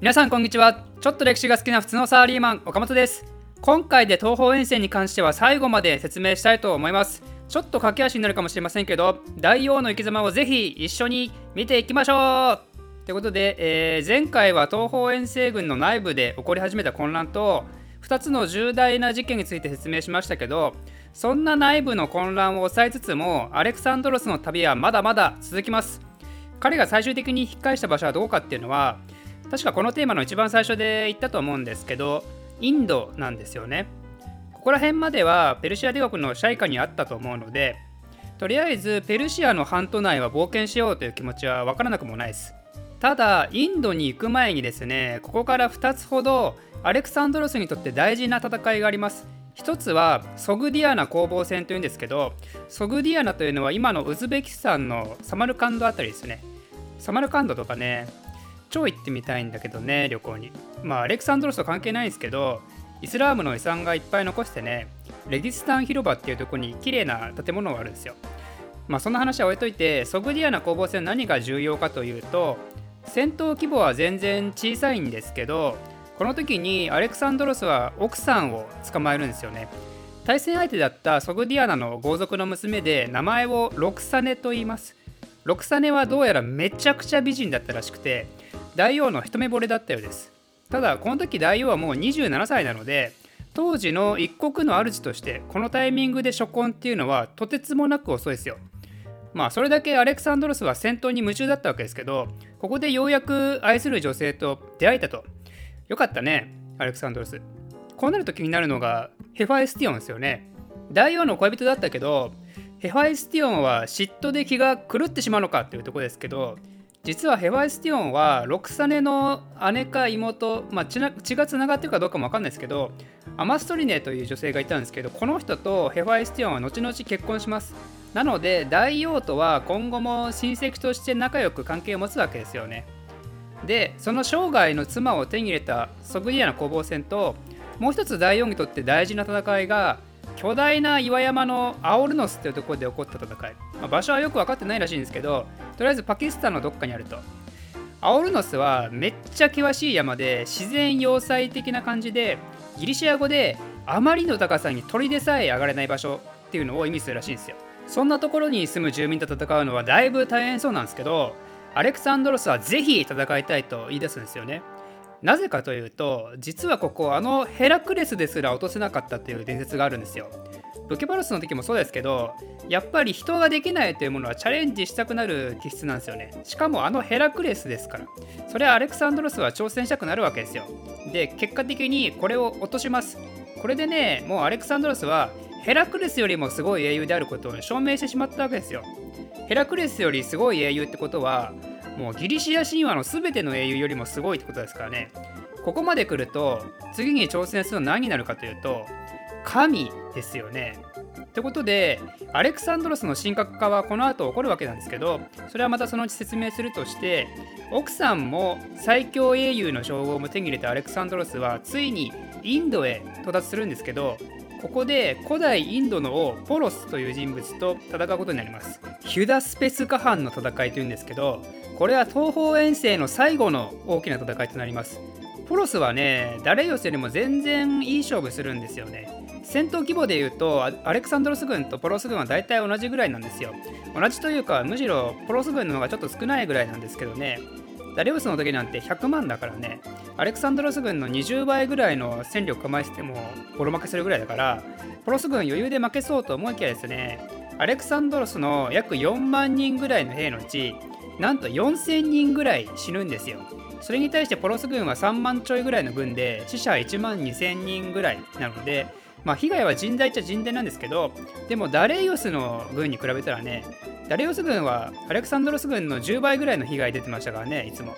皆さんこんにちは。ちょっと歴史が好きな普通のサラリーマン岡本です。今回で東方遠征に関しては最後まで説明したいと思います。ちょっと駆け足になるかもしれませんけど大王の生き様をぜひ一緒に見ていきましょう。ということで、えー、前回は東方遠征軍の内部で起こり始めた混乱と2つの重大な事件について説明しましたけどそんな内部の混乱を抑えつつもアレクサンドロスの旅はまだまだ続きます。彼が最終的に引っ返した場所はどこかっていうのは確かこのテーマの一番最初で言ったと思うんですけどインドなんですよね。ここら辺まではペルシア帝国の支配下にあったと思うのでとりあえずペルシアの半島内は冒険しようという気持ちは分からなくもないです。ただインドに行く前にですねここから2つほどアレクサンドロスにとって大事な戦いがあります。一つはソグディアナ攻防戦というんですけどソグディアナというのは今のウズベキスタンのサマルカンドあたりですね。サマルカンドとかね超行ってみたいんだけどね旅行に。まあアレクサンドロスと関係ないんですけどイスラームの遺産がいっぱい残してねレディスタン広場っていうとこに綺麗な建物があるんですよ。まあそんな話は置いといてソグディアナ攻防戦何が重要かというと戦闘規模は全然小さいんですけどこの時にアレクサンドロスは奥さんを捕まえるんですよね。対戦相手だったソグディアナの豪族の娘で名前をロクサネと言います。ロクサネはどうやらめちゃくちゃ美人だったらしくて大王の一目惚れだったようです。ただこの時大王はもう27歳なので当時の一国の主としてこのタイミングで初婚っていうのはとてつもなく遅いですよ。まあそれだけアレクサンドロスは戦闘に夢中だったわけですけどここでようやく愛する女性と出会えたと。よかったねアレクサンドロス。こうなると気になるのがヘファエスティオンですよね。大王の恋人だったけどヘファエスティオンは嫉妬で気が狂ってしまうのかっていうとこですけど実はヘファイスティオンはロクサネの姉か妹、まあ、血がつながってるかどうかも分かんないですけどアマストリネという女性がいたんですけどこの人とヘファイスティオンは後々結婚します。なので大王とは今後も親戚として仲良く関係を持つわけですよね。でその生涯の妻を手に入れたソグディアの攻防戦ともう一つ大王にとって大事な戦いが巨大な岩山のアオルノスっていうところで起こった戦い、まあ、場所はよく分かってないらしいんですけどとりあえずパキスタンのどっかにあると。アオルノスはめっちゃ険しい山で自然要塞的な感じでギリシア語であまりの高さに鳥でさえ上がれない場所っていうのを意味するらしいんですよ。そんなところに住む住民と戦うのはだいぶ大変そうなんですけどアレクサンドロスはぜひ戦いたいと言い出すんですよね。なぜかというと実はここあのヘラクレスですら落とせなかったっていう伝説があるんですよ。ロケバルスの時もそうですけどやっぱり人ができないというものはチャレンジしたくなる気質なんですよね。しかもあのヘラクレスですから。それはアレクサンドロスは挑戦したくなるわけですよ。で結果的にこれを落とします。これでねもうアレクサンドロスはヘラクレスよりもすごい英雄であることを証明してしまったわけですよ。ヘラクレスよりすごい英雄ってことはもうギリシア神話の全ての英雄よりもすごいってことですからねここまで来ると次に挑戦するのは何になるかというと神ですよね。ってことでアレクサンドロスの神格化はこの後起こるわけなんですけどそれはまたそのうち説明するとして奥さんも最強英雄の称号も手に入れたアレクサンドロスはついにインドへ到達するんですけどここで古代インドの王ポロスという人物と戦うことになりますヒュダスペスカ藩の戦いというんですけどこれは東方遠征の最後の大きな戦いとなります。ポロスはね誰よりも全然いい勝負するんですよね。戦闘規模でいうとアレクサンドロス軍とポロス軍は大体同じぐらいなんですよ。同じというかむしろポロス軍の方がちょっと少ないぐらいなんですけどね。ダリオスの時なんて100万だからね。アレクサンドロス軍の20倍ぐらいの戦力構えててもボロ負けするぐらいだからポロス軍余裕で負けそうと思いきやですねアレクサンドロスの約4万人ぐらいの兵のうちなんと4000人ぐらい死ぬんですよ。それに対してポロス軍は3万ちょいぐらいの軍で死者1万2000人ぐらいなのでまあ被害は甚大っちゃ甚大なんですけどでもダレイオスの軍に比べたらねダレイオス軍はアレクサンドロス軍の10倍ぐらいの被害出てましたからねいつも。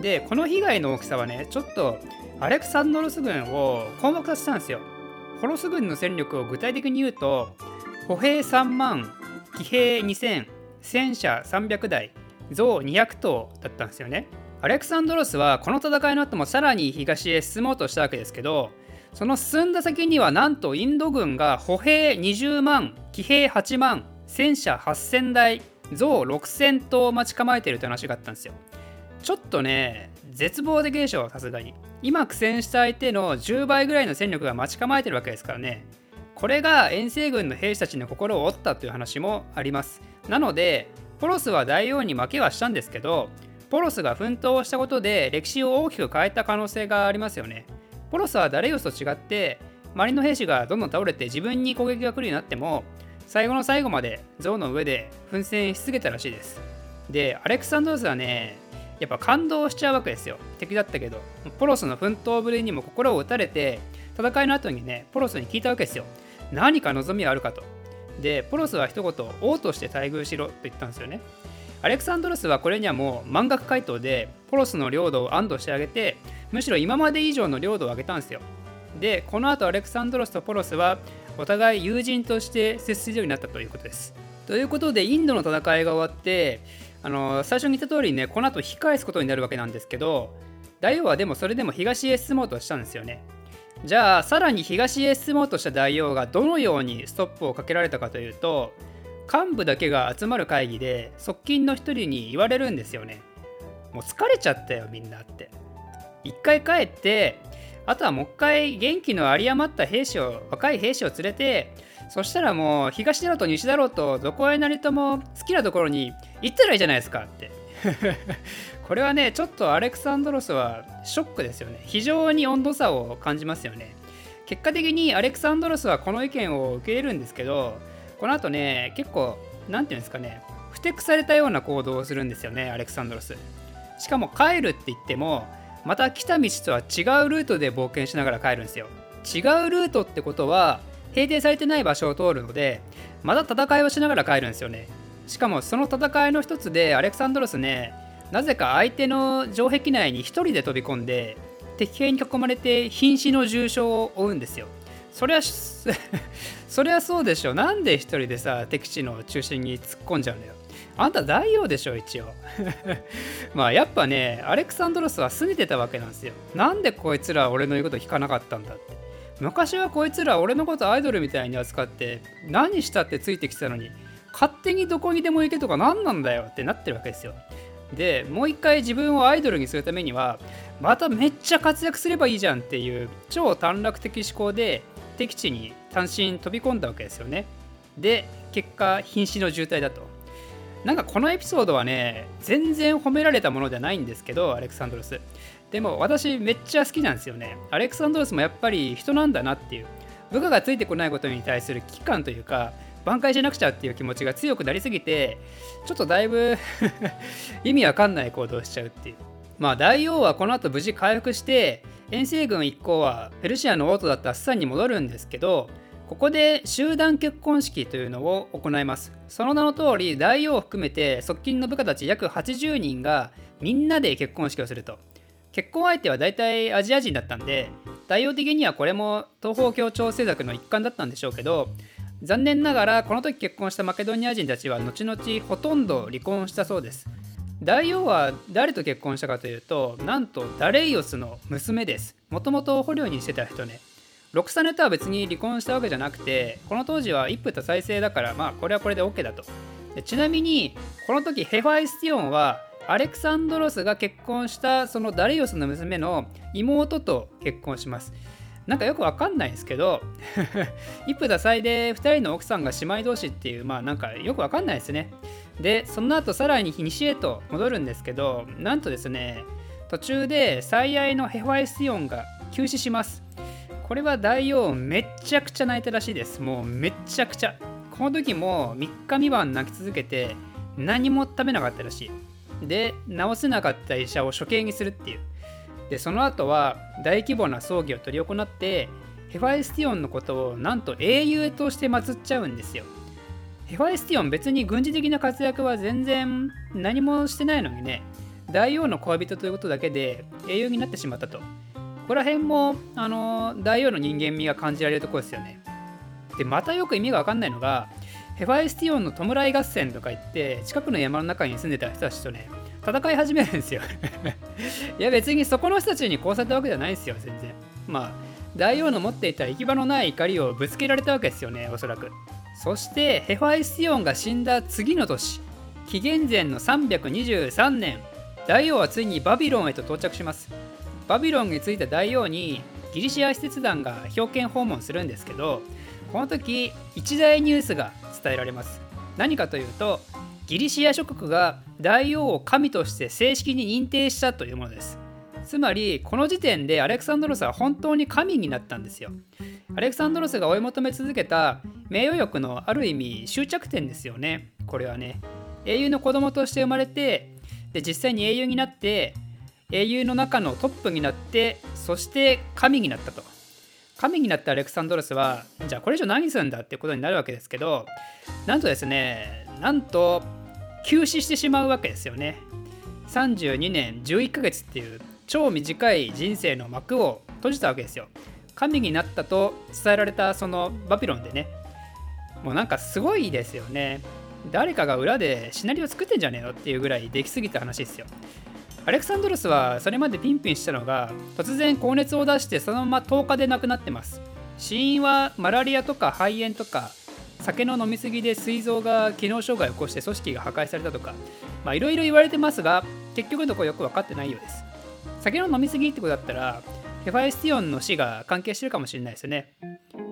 でこの被害の大きさはねちょっとアレクサンドロス軍を困惑させたんですよ。ポロス軍の戦力を具体的に言うと歩兵3万騎兵2000戦車300台象200頭だったんですよね。アレクサンドロスはこの戦いの後もさらに東へ進もうとしたわけですけどその進んだ先にはなんとインド軍が歩兵20万騎兵8万戦車8000台象6000頭待ち構えているという話があったんですよ。ちょっとね絶望的でしょさすがに今苦戦した相手の10倍ぐらいの戦力が待ち構えてるわけですからねこれが遠征軍の兵士たちの心を折ったという話もありますなのでポロスは大王に負けはしたんですけどポロスが奮闘したことで歴史を大きく変えた可能性がありますよね。ポロスはダレイオスと違って周りの兵士がどんどん倒れて自分に攻撃が来るようになっても最後の最後まで象の上で奮戦し続けたらしいです。でアレクサンドロスはねやっぱ感動しちゃうわけですよ。敵だったけどポロスの奮闘ぶりにも心を打たれて戦いの後にねポロスに聞いたわけですよ。何か望みはあるかと。でポロスは一言王として待遇しろと言ったんですよね。アレクサンドロスはこれにはもう満額回答でポロスの領土を安堵してあげてむしろ今まで以上の領土を上げたんですよ。でこの後アレクサンドロスとポロスはお互い友人として接するようになったということです。ということでインドの戦いが終わってあの最初に言った通りねこの後引き返すことになるわけなんですけど大王はでもそれでも東へ進もうとしたんですよね。じゃあさらに東へ進もうとした大王がどのようにストップをかけられたかというと幹部だけが集まる会議で側近の一人に言われるんですよね。もう疲れちゃったよみんなって。一回帰ってあとはもう一回元気の有り余った兵士を若い兵士を連れてそしたらもう東だろうと西だろうとどこへなりとも好きなところに行ったらいいじゃないですかって。これはねちょっとアレクサンドロスはショックですよね。非常に温度差を感じますよね。結果的にアレクサンドロスはこの意見を受け入れるんですけどこの後ね結構何て言うんですかねふてくされたような行動をするんですよねアレクサンドロス。しかも帰るって言ってもまた来た道とは違うルートで冒険しながら帰るんですよ。違うルートってことは平定されてない場所を通るのでまた戦いをしながら帰るんですよね。しかもその戦いの一つでアレクサンドロスねなぜか相手の城壁内に1人で飛び込んで敵兵に囲まれて瀕死の重傷を負うんですよ。そりゃ そりゃそうでしょなんで1人でさ敵地の中心に突っ込んじゃうんだよ。あんた大王でしょ一応。まあやっぱねアレクサンドロスは拗ねてたわけなんですよ。なんでこいつら俺の言うこと聞かなかったんだって。昔はこいつら俺のことアイドルみたいに扱って何したってついてきてたのに勝手にどこにでも行けとか何なんだよってなってるわけですよ。でもう一回自分をアイドルにするためにはまためっちゃ活躍すればいいじゃんっていう超短絡的思考で敵地に単身飛び込んだわけですよね。で結果瀕死の渋滞だと。なんかこのエピソードはね全然褒められたものではないんですけどアレクサンドロス。でも私めっちゃ好きなんですよね。アレクサンドロスもやっぱり人なんだなっていう。部下がついてこないことに対する危機感というか挽回しなくちゃっていう気持ちが強くなりすぎてちょっとだいぶ 意味わかんない行動しちゃうっていう。まあ大王はこの後無事回復して遠征軍一行はペルシアの王都だったアッサンに戻るんですけどここで集団結婚式というのを行います。その名の通り大王を含めて側近の部下たち約80人がみんなで結婚式をすると。結婚相手は大体アジア人だったんで大王的にはこれも東方協調政策の一環だったんでしょうけど残念ながらこの時結婚したマケドニア人たちは後々ほとんど離婚したそうです。大王は誰と結婚したかというとなんとダレイオスの娘です。もともと捕虜にしてた人ね。ロクサネとは別に離婚したわけじゃなくてこの当時は一夫多妻制だからまあこれはこれで OK だと。ちなみにこの時ヘファイスティオンはアレクサンドロスが結婚したそのダレイオスの娘の妹と結婚します。なんかよくわかんないですけど一夫多妻で2人の奥さんが姉妹同士っていうまあなんかよくわかんないですね。でその後さらに西へと戻るんですけどなんとですね途中で最愛のヘファイスティオンが急死します。これは大王めっちゃくちゃ泣いたらしいです。もうめっちゃくちゃ。この時も3日3晩泣き続けて何も食べなかったらしい。で治せなかった医者を処刑にするっていう。でその後は大規模な葬儀を執り行ってヘファイスティオンのことをなんと英雄として祀っちゃうんですよ。ヘファイスティオン別に軍事的な活躍は全然何もしてないのにね大王の恋人ということだけで英雄になってしまったと。ここら辺もあの大王の人間味が感じられるとこですよね。でまたよく意味が分かんないのがヘファイスティオンの弔い合戦とか言って近くの山の中に住んでた人たちとね戦い始めるんですよ。いや別にそこの人たちに殺されたわけじゃないんですよ全然。まあ大王の持っていた行き場のない怒りをぶつけられたわけですよねおそらく。そしてヘファイスティオンが死んだ次の年紀元前の323年大王はついにバビロンへと到着します。バビロンに着いた大王にギリシア使節団が表敬訪問するんですけどこの時一大ニュースが伝えられます。何かというとギリシア諸国が大王を神として正式に認定したというものです。つまりこの時点でアレクサンドロスは本当に神になったんですよ。アレクサンドロスが追い求め続けた名誉欲のある意味終着点ですよね。これはね。英雄の子供として生まれてで実際に英雄になって英雄の中のトップになってそして神になったと。神になったアレクサンドロスはじゃあこれ以上何するんだってことになるわけですけどなんとですねなんと急死してしまうわけですよね。32年11ヶ月っていう超短い人生の幕を閉じたわけですよ。神になったと伝えられたそのバビロンでね。もうなんかすごいですよね。誰かが裏でシナリオ作ってんじゃねえのっていうぐらいできすぎた話ですよ。アレクサンドロスはそれまでピンピンしたのが突然高熱を出してそのまま10日で亡くなってます。死因はマラリアとか肺炎とか酒の飲み過ぎで膵臓が機能障害を起こして組織が破壊されたとかいろいろ言われてますが結局のところよく分かってないようです。酒の飲み過ぎってことだったらヘファエスティオンの死が関係してるかもしれないですよね。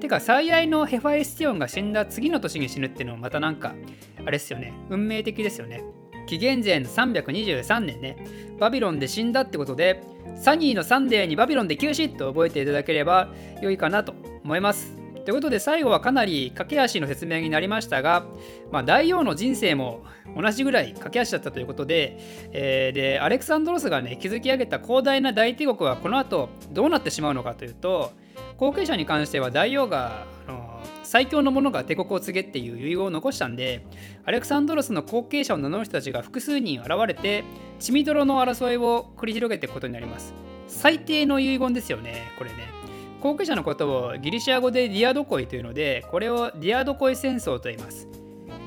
てか最愛のヘファエスティオンが死んだ次の年に死ぬっていうのもまたなんかあれですよね。運命的ですよね。紀元前の323年ね。バビロンで死んだってことでサニーのサンデーにバビロンで急死と覚えていただければ良いかなと思います。ということで最後はかなり駆け足の説明になりましたが、まあ、大王の人生も同じぐらい駆け足だったということで,、えー、でアレクサンドロスがね築き上げた広大な大帝国はこの後どうなってしまうのかというと後継者に関しては大王があの最強の者が帝国を継げっていう遺言を残したんでアレクサンドロスの後継者を名乗る人たちが複数人現れて血みどろの争いを繰り広げていくことになります。最低の遺言ですよねこれね。後継者のことをギリシア語でディアドコイというのでこれをディアドコイ戦争と言います。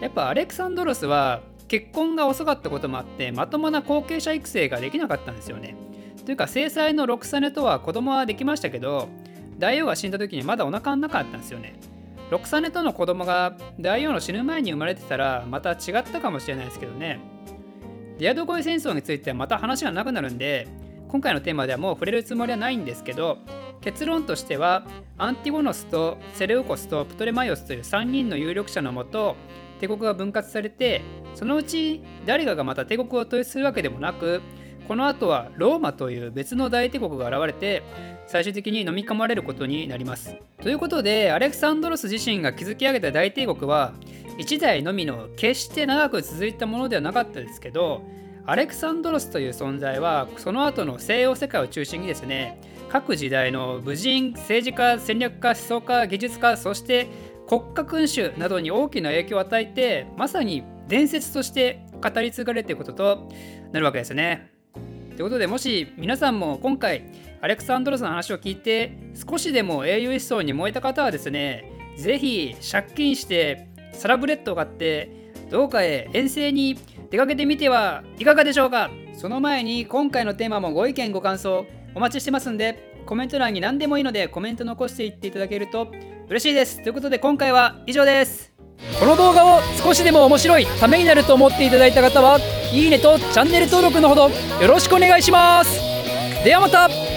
やっぱアレクサンドロスは結婚が遅かったこともあってまともな後継者育成ができなかったんですよね。というか制裁のロクサネとは子供はできましたけど大王が死んだ時にまだお腹の中あったんですよね。ロクサネとの子供が大王の死ぬ前に生まれてたらまた違ったかもしれないですけどね。ディアドコイ戦争についてはまた話がなくなるんで今回のテーマではもう触れるつもりはないんですけど結論としてはアンティゴノスとセレウコスとプトレマイオスという3人の有力者のもと帝国が分割されてそのうち誰かがまた帝国を統一するわけでもなくこの後はローマという別の大帝国が現れて最終的に飲み込まれることになります。ということでアレクサンドロス自身が築き上げた大帝国は1代のみの決して長く続いたものではなかったですけどアレクサンドロスという存在はその後の西洋世界を中心にですね各時代の武人政治家戦略家思想家技術家そして国家君主などに大きな影響を与えてまさに伝説として語り継がれていることとなるわけですね。ということでもし皆さんも今回アレクサンドロスの話を聞いて少しでも英雄思想に燃えた方はですね是非借金してサラブレッドを買ってどうかへ遠征に出かけてみてはいかがでしょうかその前に今回のテーマもご意見ご感想お待ちしてますんでコメント欄に何でもいいのでコメント残していっていただけると嬉しいです。ということで今回は以上です。この動画を少しでも面白いためになると思っていただいた方はいいねとチャンネル登録のほどよろしくお願いします。ではまた。